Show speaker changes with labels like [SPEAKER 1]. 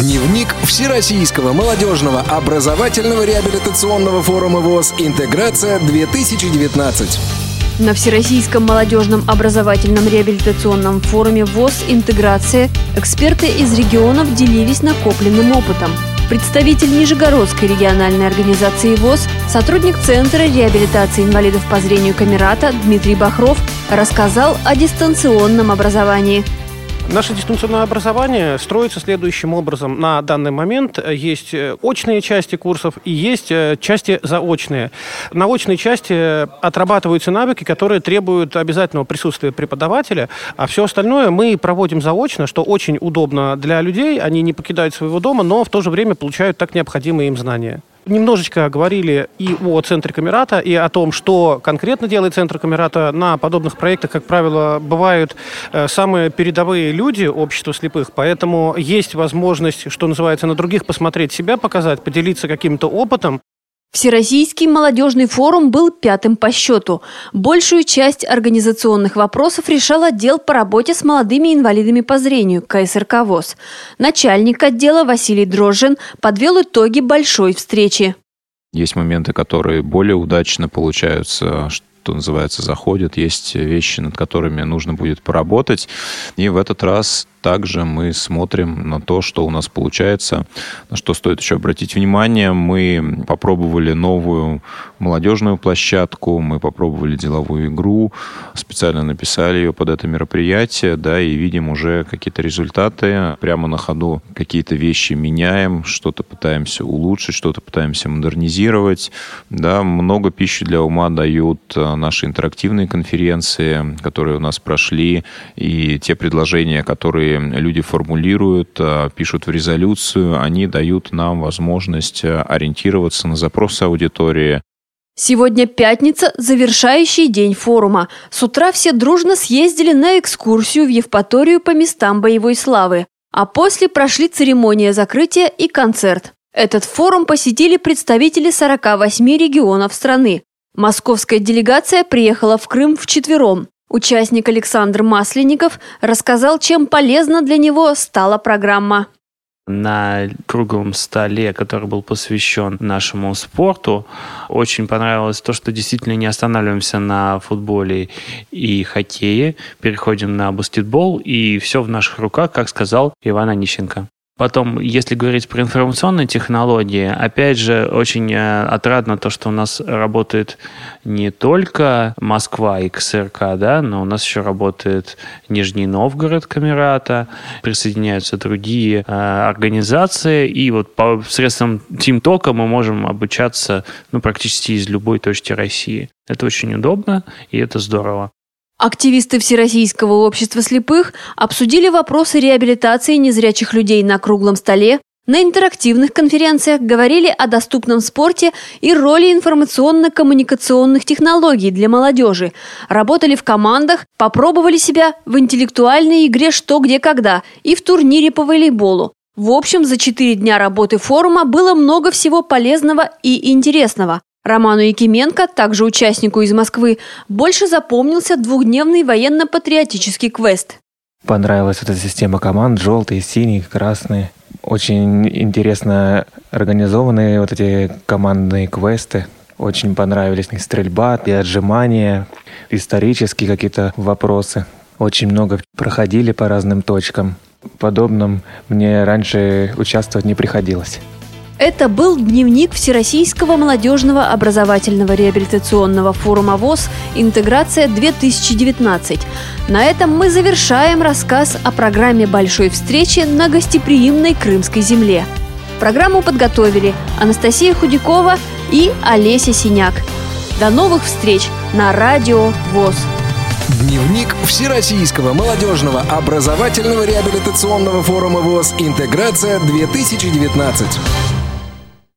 [SPEAKER 1] Дневник Всероссийского молодежного образовательного реабилитационного форума ВОЗ «Интеграция-2019».
[SPEAKER 2] На Всероссийском молодежном образовательном реабилитационном форуме ВОЗ «Интеграция» эксперты из регионов делились накопленным опытом. Представитель Нижегородской региональной организации ВОЗ, сотрудник Центра реабилитации инвалидов по зрению Камерата Дмитрий Бахров рассказал о дистанционном образовании –
[SPEAKER 3] Наше дистанционное образование строится следующим образом. На данный момент есть э, очные части курсов и есть э, части заочные. На очной части отрабатываются навыки, которые требуют обязательного присутствия преподавателя, а все остальное мы проводим заочно, что очень удобно для людей. Они не покидают своего дома, но в то же время получают так необходимые им знания. Немножечко говорили и о центре Камерата, и о том, что конкретно делает центр Камерата. На подобных проектах, как правило, бывают э, самые передовые люди общества слепых, поэтому есть возможность, что называется, на других посмотреть себя, показать, поделиться каким-то опытом.
[SPEAKER 2] Всероссийский молодежный форум был пятым по счету. Большую часть организационных вопросов решал отдел по работе с молодыми инвалидами по зрению КСРК ВОЗ. Начальник отдела Василий Дрожжин подвел итоги большой встречи.
[SPEAKER 4] Есть моменты, которые более удачно получаются, что называется, заходят. Есть вещи, над которыми нужно будет поработать. И в этот раз также мы смотрим на то, что у нас получается. На что стоит еще обратить внимание, мы попробовали новую молодежную площадку, мы попробовали деловую игру, специально написали ее под это мероприятие, да, и видим уже какие-то результаты. Прямо на ходу какие-то вещи меняем, что-то пытаемся улучшить, что-то пытаемся модернизировать. Да, много пищи для ума дают э, наши интерактивные конференции, которые у нас прошли, и те предложения, которые люди формулируют, э, пишут в резолюцию, они дают нам возможность э, ориентироваться на запросы аудитории,
[SPEAKER 2] Сегодня пятница, завершающий день форума. С утра все дружно съездили на экскурсию в Евпаторию по местам боевой славы. А после прошли церемония закрытия и концерт. Этот форум посетили представители 48 регионов страны. Московская делегация приехала в Крым вчетвером. Участник Александр Масленников рассказал, чем полезна для него стала программа
[SPEAKER 5] на круглом столе, который был посвящен нашему спорту. Очень понравилось то, что действительно не останавливаемся на футболе и хоккее, переходим на баскетбол, и все в наших руках, как сказал Иван Онищенко. Потом, если говорить про информационные технологии, опять же, очень э, отрадно то, что у нас работает не только Москва и КСРК, да, но у нас еще работает Нижний Новгород Камерата, присоединяются другие э, организации, и вот по средствам TeamTalk мы можем обучаться ну, практически из любой точки России. Это очень удобно, и это здорово.
[SPEAKER 2] Активисты Всероссийского общества слепых обсудили вопросы реабилитации незрячих людей на круглом столе, на интерактивных конференциях говорили о доступном спорте и роли информационно-коммуникационных технологий для молодежи, работали в командах, попробовали себя в интеллектуальной игре «Что, где, когда» и в турнире по волейболу. В общем, за четыре дня работы форума было много всего полезного и интересного. Роману Якименко, также участнику из Москвы, больше запомнился двухдневный военно-патриотический квест.
[SPEAKER 6] Понравилась эта система команд, желтые, синие, красные. Очень интересно организованные вот эти командные квесты. Очень понравились их стрельба и отжимания, исторические какие-то вопросы. Очень много проходили по разным точкам. В подобном мне раньше участвовать не приходилось.
[SPEAKER 2] Это был дневник Всероссийского молодежного образовательного реабилитационного форума ВОЗ «Интеграция-2019». На этом мы завершаем рассказ о программе большой встречи на гостеприимной Крымской земле. Программу подготовили Анастасия Худякова и Олеся Синяк. До новых встреч на Радио ВОЗ.
[SPEAKER 1] Дневник Всероссийского молодежного образовательного реабилитационного форума ВОЗ «Интеграция-2019».